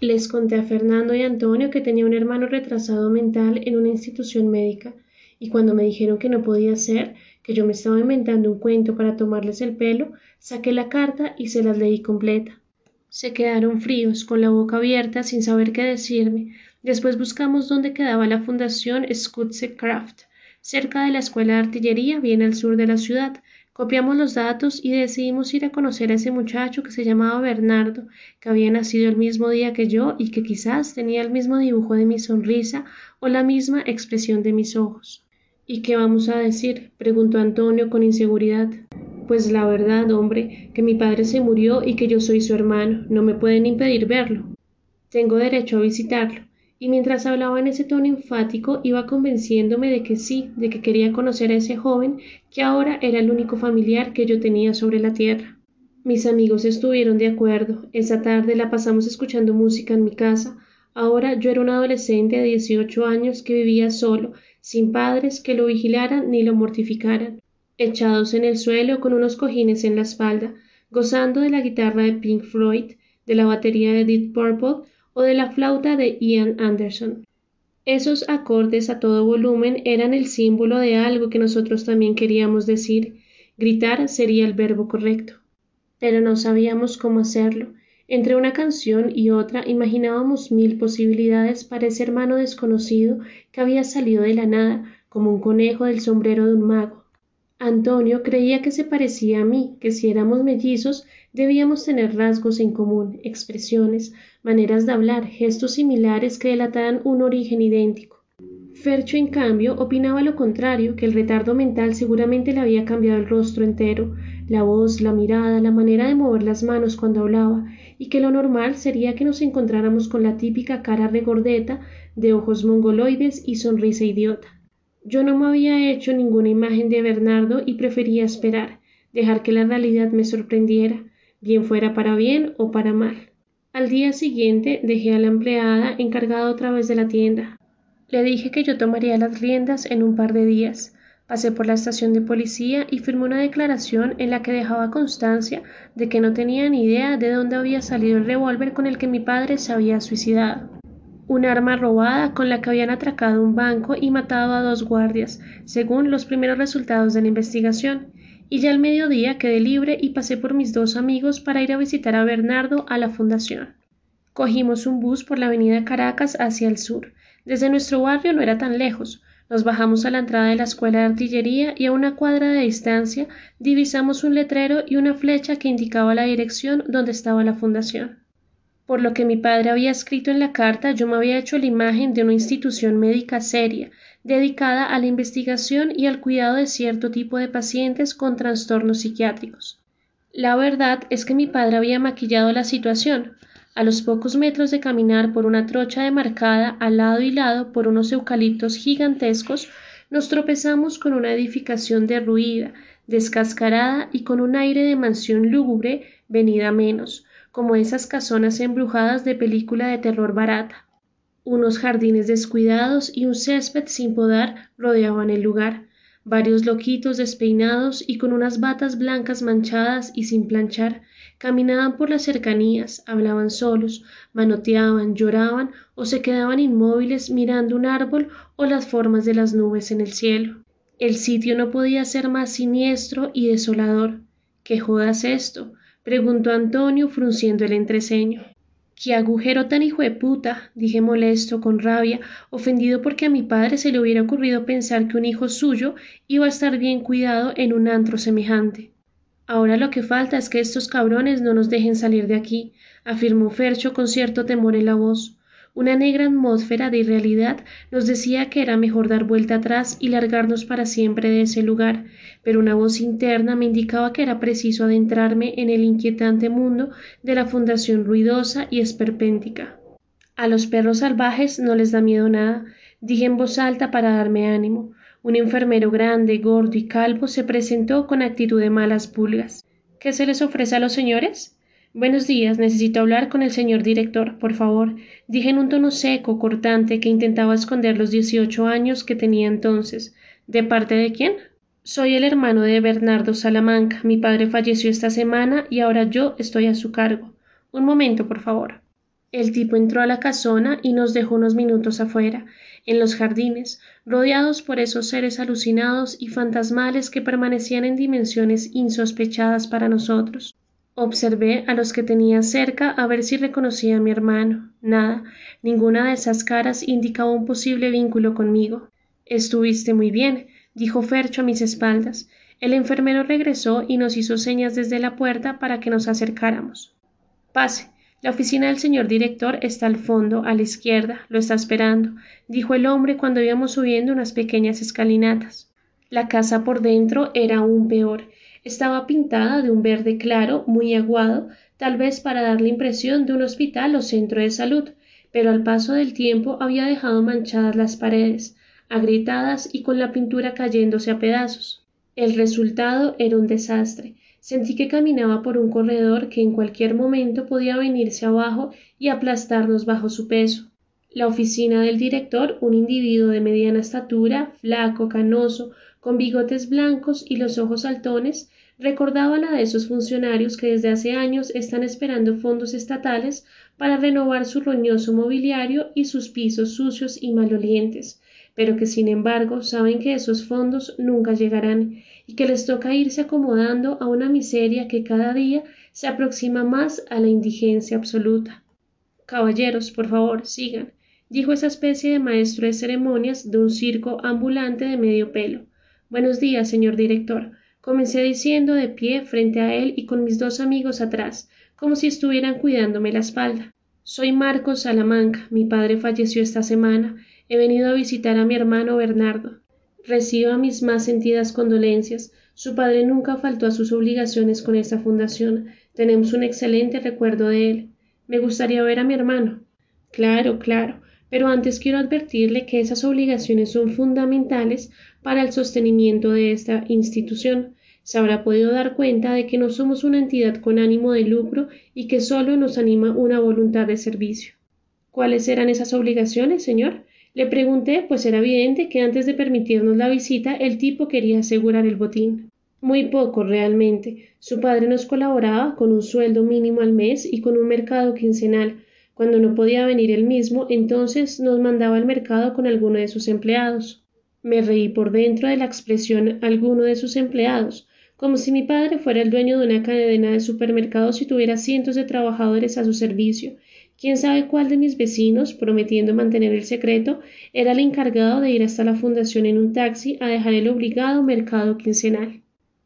Les conté a Fernando y Antonio que tenía un hermano retrasado mental en una institución médica, y cuando me dijeron que no podía ser, que yo me estaba inventando un cuento para tomarles el pelo, saqué la carta y se las leí completa. Se quedaron fríos, con la boca abierta, sin saber qué decirme. Después buscamos dónde quedaba la Fundación Craft, cerca de la Escuela de Artillería, bien al sur de la ciudad, Copiamos los datos y decidimos ir a conocer a ese muchacho que se llamaba Bernardo, que había nacido el mismo día que yo y que quizás tenía el mismo dibujo de mi sonrisa o la misma expresión de mis ojos. ¿Y qué vamos a decir? preguntó Antonio con inseguridad. Pues la verdad, hombre, que mi padre se murió y que yo soy su hermano. No me pueden impedir verlo. Tengo derecho a visitarlo y mientras hablaba en ese tono enfático iba convenciéndome de que sí, de que quería conocer a ese joven que ahora era el único familiar que yo tenía sobre la tierra. Mis amigos estuvieron de acuerdo. Esa tarde la pasamos escuchando música en mi casa. Ahora yo era un adolescente de 18 años que vivía solo, sin padres que lo vigilaran ni lo mortificaran, echados en el suelo con unos cojines en la espalda, gozando de la guitarra de Pink Floyd, de la batería de Deep Purple o de la flauta de Ian Anderson. Esos acordes a todo volumen eran el símbolo de algo que nosotros también queríamos decir. Gritar sería el verbo correcto. Pero no sabíamos cómo hacerlo. Entre una canción y otra imaginábamos mil posibilidades para ese hermano desconocido que había salido de la nada, como un conejo del sombrero de un mago. Antonio creía que se parecía a mí, que si éramos mellizos debíamos tener rasgos en común, expresiones, maneras de hablar, gestos similares que delataran un origen idéntico. Fercho, en cambio, opinaba lo contrario, que el retardo mental seguramente le había cambiado el rostro entero, la voz, la mirada, la manera de mover las manos cuando hablaba, y que lo normal sería que nos encontráramos con la típica cara regordeta, de ojos mongoloides y sonrisa idiota. Yo no me había hecho ninguna imagen de Bernardo y prefería esperar, dejar que la realidad me sorprendiera, bien fuera para bien o para mal. Al día siguiente dejé a la empleada encargada otra vez de la tienda. Le dije que yo tomaría las riendas en un par de días. Pasé por la estación de policía y firmé una declaración en la que dejaba constancia de que no tenía ni idea de dónde había salido el revólver con el que mi padre se había suicidado un arma robada con la que habían atracado un banco y matado a dos guardias, según los primeros resultados de la investigación, y ya al mediodía quedé libre y pasé por mis dos amigos para ir a visitar a Bernardo a la fundación. Cogimos un bus por la avenida Caracas hacia el sur. Desde nuestro barrio no era tan lejos. Nos bajamos a la entrada de la escuela de artillería y a una cuadra de distancia divisamos un letrero y una flecha que indicaba la dirección donde estaba la fundación. Por lo que mi padre había escrito en la carta, yo me había hecho la imagen de una institución médica seria, dedicada a la investigación y al cuidado de cierto tipo de pacientes con trastornos psiquiátricos. La verdad es que mi padre había maquillado la situación. A los pocos metros de caminar por una trocha demarcada al lado y lado por unos eucaliptos gigantescos, nos tropezamos con una edificación derruida, descascarada y con un aire de mansión lúgubre venida menos, como esas casonas embrujadas de película de terror barata. Unos jardines descuidados y un césped sin podar rodeaban el lugar. Varios loquitos despeinados y con unas batas blancas manchadas y sin planchar caminaban por las cercanías, hablaban solos, manoteaban, lloraban o se quedaban inmóviles mirando un árbol o las formas de las nubes en el cielo. El sitio no podía ser más siniestro y desolador. ¿Qué jodas esto? Preguntó Antonio frunciendo el entreceño. ¡Qué agujero tan hijo de puta! dije molesto, con rabia, ofendido porque a mi padre se le hubiera ocurrido pensar que un hijo suyo iba a estar bien cuidado en un antro semejante. Ahora lo que falta es que estos cabrones no nos dejen salir de aquí, afirmó Fercho con cierto temor en la voz. Una negra atmósfera de irrealidad nos decía que era mejor dar vuelta atrás y largarnos para siempre de ese lugar, pero una voz interna me indicaba que era preciso adentrarme en el inquietante mundo de la fundación ruidosa y esperpéntica. A los perros salvajes no les da miedo nada, dije en voz alta para darme ánimo. Un enfermero grande, gordo y calvo se presentó con actitud de malas pulgas. ¿Qué se les ofrece a los señores? Buenos días, necesito hablar con el señor director, por favor, dije en un tono seco, cortante, que intentaba esconder los dieciocho años que tenía entonces. ¿De parte de quién? Soy el hermano de Bernardo Salamanca. Mi padre falleció esta semana y ahora yo estoy a su cargo. Un momento, por favor. El tipo entró a la casona y nos dejó unos minutos afuera, en los jardines, rodeados por esos seres alucinados y fantasmales que permanecían en dimensiones insospechadas para nosotros. Observé a los que tenía cerca a ver si reconocía a mi hermano. Nada, ninguna de esas caras indicaba un posible vínculo conmigo. Estuviste muy bien, dijo Fercho a mis espaldas. El enfermero regresó y nos hizo señas desde la puerta para que nos acercáramos. Pase. La oficina del señor director está al fondo, a la izquierda. Lo está esperando, dijo el hombre cuando íbamos subiendo unas pequeñas escalinatas. La casa por dentro era aún peor. Estaba pintada de un verde claro, muy aguado, tal vez para dar la impresión de un hospital o centro de salud, pero al paso del tiempo había dejado manchadas las paredes, agrietadas y con la pintura cayéndose a pedazos. El resultado era un desastre. Sentí que caminaba por un corredor que en cualquier momento podía venirse abajo y aplastarnos bajo su peso. La oficina del director, un individuo de mediana estatura, flaco, canoso, con bigotes blancos y los ojos saltones, recordaba la de esos funcionarios que desde hace años están esperando fondos estatales para renovar su roñoso mobiliario y sus pisos sucios y malolientes, pero que sin embargo saben que esos fondos nunca llegarán y que les toca irse acomodando a una miseria que cada día se aproxima más a la indigencia absoluta. Caballeros, por favor, sigan, dijo esa especie de maestro de ceremonias de un circo ambulante de medio pelo. Buenos días, señor director. Comencé diciendo de pie frente a él y con mis dos amigos atrás, como si estuvieran cuidándome la espalda. Soy Marcos Salamanca. Mi padre falleció esta semana He venido a visitar a mi hermano Bernardo. Reciba mis más sentidas condolencias. Su padre nunca faltó a sus obligaciones con esta fundación. Tenemos un excelente recuerdo de él. Me gustaría ver a mi hermano. Claro, claro. Pero antes quiero advertirle que esas obligaciones son fundamentales para el sostenimiento de esta institución. Se habrá podido dar cuenta de que no somos una entidad con ánimo de lucro y que solo nos anima una voluntad de servicio. ¿Cuáles eran esas obligaciones, señor? Le pregunté, pues era evidente que antes de permitirnos la visita el tipo quería asegurar el botín. Muy poco, realmente. Su padre nos colaboraba con un sueldo mínimo al mes y con un mercado quincenal. Cuando no podía venir él mismo, entonces nos mandaba al mercado con alguno de sus empleados. Me reí por dentro de la expresión alguno de sus empleados, como si mi padre fuera el dueño de una cadena de supermercados y tuviera cientos de trabajadores a su servicio, Quién sabe cuál de mis vecinos, prometiendo mantener el secreto, era el encargado de ir hasta la fundación en un taxi a dejar el obligado mercado quincenal.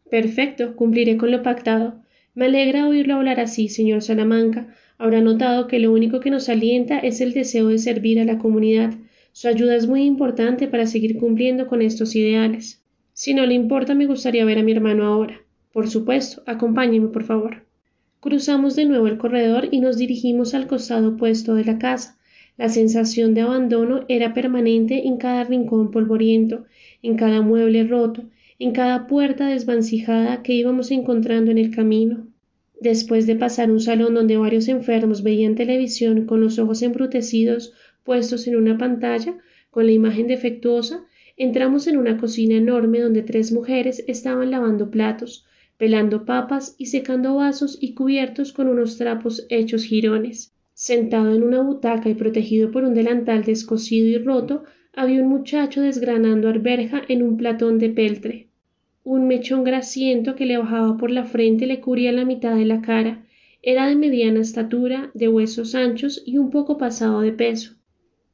Perfecto, cumpliré con lo pactado. Me alegra oírlo hablar así, señor Salamanca. Habrá notado que lo único que nos alienta es el deseo de servir a la comunidad. Su ayuda es muy importante para seguir cumpliendo con estos ideales. Si no le importa, me gustaría ver a mi hermano ahora. Por supuesto, acompáñeme, por favor. Cruzamos de nuevo el corredor y nos dirigimos al costado opuesto de la casa. La sensación de abandono era permanente en cada rincón polvoriento, en cada mueble roto, en cada puerta desvancijada que íbamos encontrando en el camino. Después de pasar un salón donde varios enfermos veían televisión con los ojos embrutecidos puestos en una pantalla, con la imagen defectuosa, entramos en una cocina enorme donde tres mujeres estaban lavando platos, pelando papas y secando vasos y cubiertos con unos trapos hechos jirones. Sentado en una butaca y protegido por un delantal descosido y roto, había un muchacho desgranando arberja en un platón de peltre. Un mechón grasiento que le bajaba por la frente le cubría la mitad de la cara. Era de mediana estatura, de huesos anchos y un poco pasado de peso.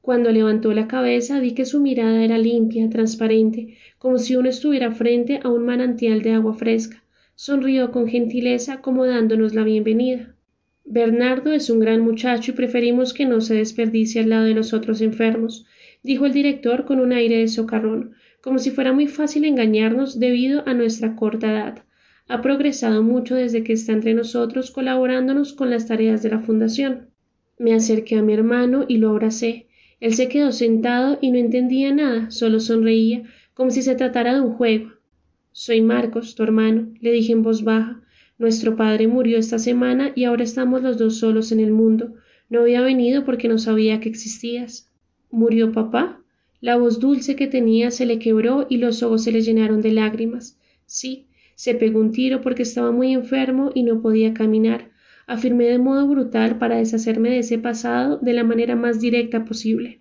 Cuando levantó la cabeza vi que su mirada era limpia, transparente, como si uno estuviera frente a un manantial de agua fresca sonrió con gentileza como dándonos la bienvenida. Bernardo es un gran muchacho y preferimos que no se desperdicie al lado de los otros enfermos, dijo el director con un aire de socarrón, como si fuera muy fácil engañarnos debido a nuestra corta edad. Ha progresado mucho desde que está entre nosotros colaborándonos con las tareas de la fundación. Me acerqué a mi hermano y lo abracé. Él se quedó sentado y no entendía nada, solo sonreía, como si se tratara de un juego. Soy Marcos, tu hermano, le dije en voz baja. Nuestro padre murió esta semana y ahora estamos los dos solos en el mundo. No había venido porque no sabía que existías. ¿Murió papá? La voz dulce que tenía se le quebró y los ojos se le llenaron de lágrimas. Sí, se pegó un tiro porque estaba muy enfermo y no podía caminar. afirmé de modo brutal para deshacerme de ese pasado de la manera más directa posible.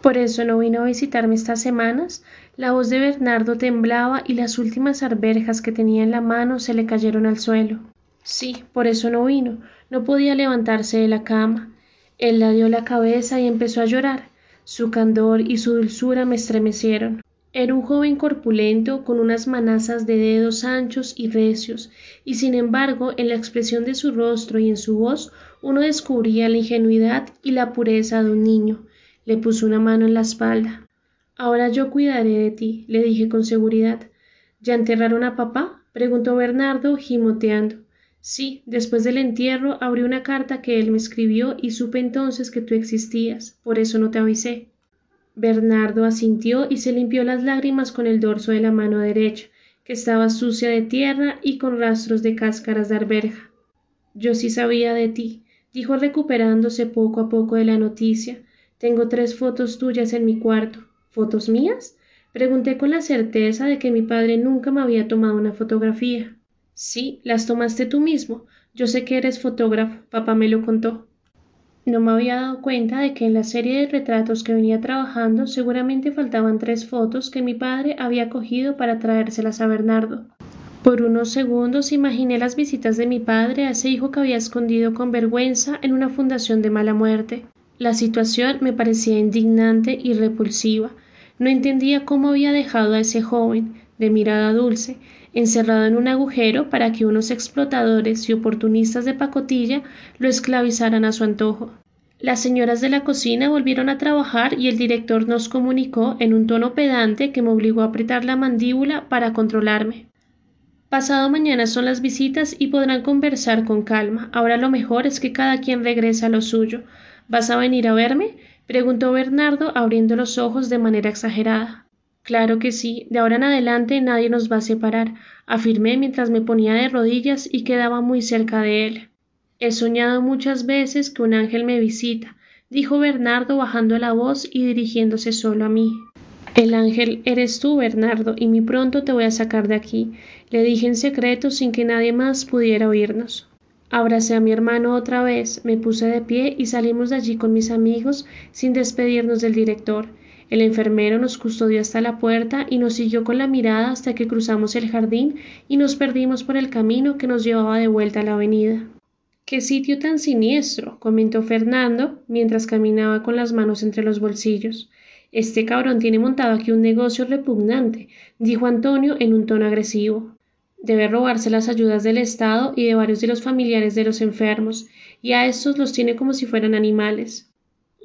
Por eso no vino a visitarme estas semanas. La voz de Bernardo temblaba y las últimas arberjas que tenía en la mano se le cayeron al suelo. Sí, por eso no vino. No podía levantarse de la cama. Él la dio la cabeza y empezó a llorar. Su candor y su dulzura me estremecieron. Era un joven corpulento con unas manazas de dedos anchos y recios, y sin embargo en la expresión de su rostro y en su voz uno descubría la ingenuidad y la pureza de un niño. Le puso una mano en la espalda. Ahora yo cuidaré de ti, le dije con seguridad. ¿Ya enterraron a papá? preguntó Bernardo, gimoteando. Sí, después del entierro abrí una carta que él me escribió y supe entonces que tú existías, por eso no te avisé. Bernardo asintió y se limpió las lágrimas con el dorso de la mano derecha, que estaba sucia de tierra y con rastros de cáscaras de arberja. Yo sí sabía de ti, dijo recuperándose poco a poco de la noticia. Tengo tres fotos tuyas en mi cuarto. ¿Fotos mías? Pregunté con la certeza de que mi padre nunca me había tomado una fotografía. Sí, las tomaste tú mismo. Yo sé que eres fotógrafo, papá me lo contó. No me había dado cuenta de que en la serie de retratos que venía trabajando seguramente faltaban tres fotos que mi padre había cogido para traérselas a Bernardo. Por unos segundos imaginé las visitas de mi padre a ese hijo que había escondido con vergüenza en una fundación de mala muerte. La situación me parecía indignante y repulsiva. No entendía cómo había dejado a ese joven, de mirada dulce, encerrado en un agujero para que unos explotadores y oportunistas de pacotilla lo esclavizaran a su antojo. Las señoras de la cocina volvieron a trabajar y el director nos comunicó en un tono pedante que me obligó a apretar la mandíbula para controlarme. Pasado mañana son las visitas y podrán conversar con calma. Ahora lo mejor es que cada quien regrese a lo suyo. ¿Vas a venir a verme? preguntó Bernardo abriendo los ojos de manera exagerada. Claro que sí, de ahora en adelante nadie nos va a separar, afirmé mientras me ponía de rodillas y quedaba muy cerca de él. He soñado muchas veces que un ángel me visita, dijo Bernardo bajando la voz y dirigiéndose solo a mí. El ángel eres tú, Bernardo, y muy pronto te voy a sacar de aquí, le dije en secreto sin que nadie más pudiera oírnos. Abracé a mi hermano otra vez, me puse de pie y salimos de allí con mis amigos sin despedirnos del director. El enfermero nos custodió hasta la puerta y nos siguió con la mirada hasta que cruzamos el jardín y nos perdimos por el camino que nos llevaba de vuelta a la avenida. Qué sitio tan siniestro, comentó Fernando mientras caminaba con las manos entre los bolsillos. Este cabrón tiene montado aquí un negocio repugnante, dijo Antonio en un tono agresivo. Debe robarse las ayudas del Estado y de varios de los familiares de los enfermos, y a estos los tiene como si fueran animales.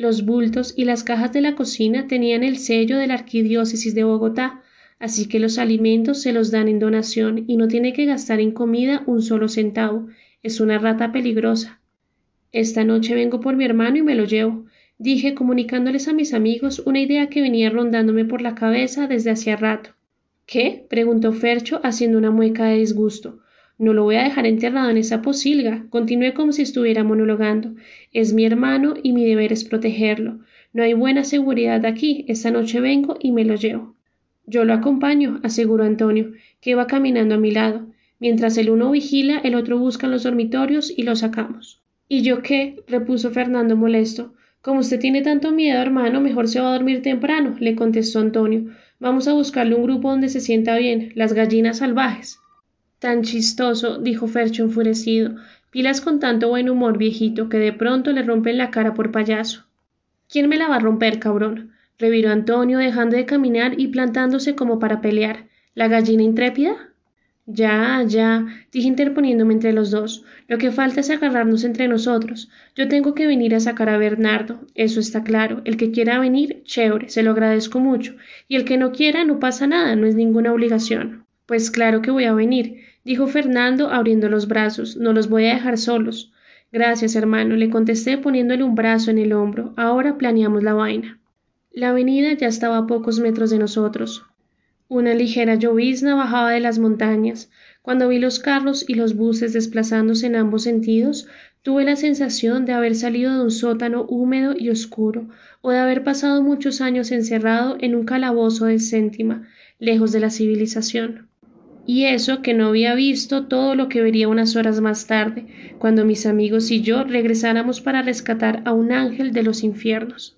Los bultos y las cajas de la cocina tenían el sello de la Arquidiócesis de Bogotá, así que los alimentos se los dan en donación y no tiene que gastar en comida un solo centavo. Es una rata peligrosa. Esta noche vengo por mi hermano y me lo llevo, dije comunicándoles a mis amigos una idea que venía rondándome por la cabeza desde hacía rato. ¿Qué? preguntó Fercho haciendo una mueca de disgusto. No lo voy a dejar enterrado en esa posilga. Continué como si estuviera monologando. Es mi hermano y mi deber es protegerlo. No hay buena seguridad aquí. Esta noche vengo y me lo llevo. Yo lo acompaño, aseguró Antonio, que va caminando a mi lado. Mientras el uno vigila, el otro busca en los dormitorios y lo sacamos. ¿Y yo qué? repuso Fernando molesto. Como usted tiene tanto miedo, hermano, mejor se va a dormir temprano, le contestó Antonio. Vamos a buscarle un grupo donde se sienta bien, las gallinas salvajes. Tan chistoso, dijo Fercho enfurecido. Pilas con tanto buen humor, viejito, que de pronto le rompen la cara por payaso. ¿Quién me la va a romper, cabrón? reviró Antonio, dejando de caminar y plantándose como para pelear. ¿La gallina intrépida? Ya, ya, dije interponiéndome entre los dos. Lo que falta es agarrarnos entre nosotros. Yo tengo que venir a sacar a Bernardo, eso está claro. El que quiera venir, chévere, se lo agradezco mucho. Y el que no quiera, no pasa nada, no es ninguna obligación. Pues claro que voy a venir dijo Fernando abriendo los brazos. No los voy a dejar solos. Gracias, hermano, le contesté poniéndole un brazo en el hombro. Ahora planeamos la vaina. La avenida ya estaba a pocos metros de nosotros. Una ligera llovizna bajaba de las montañas. Cuando vi los carros y los buses desplazándose en ambos sentidos, tuve la sensación de haber salido de un sótano húmedo y oscuro, o de haber pasado muchos años encerrado en un calabozo de céntima, lejos de la civilización. Y eso que no había visto todo lo que vería unas horas más tarde, cuando mis amigos y yo regresáramos para rescatar a un ángel de los infiernos.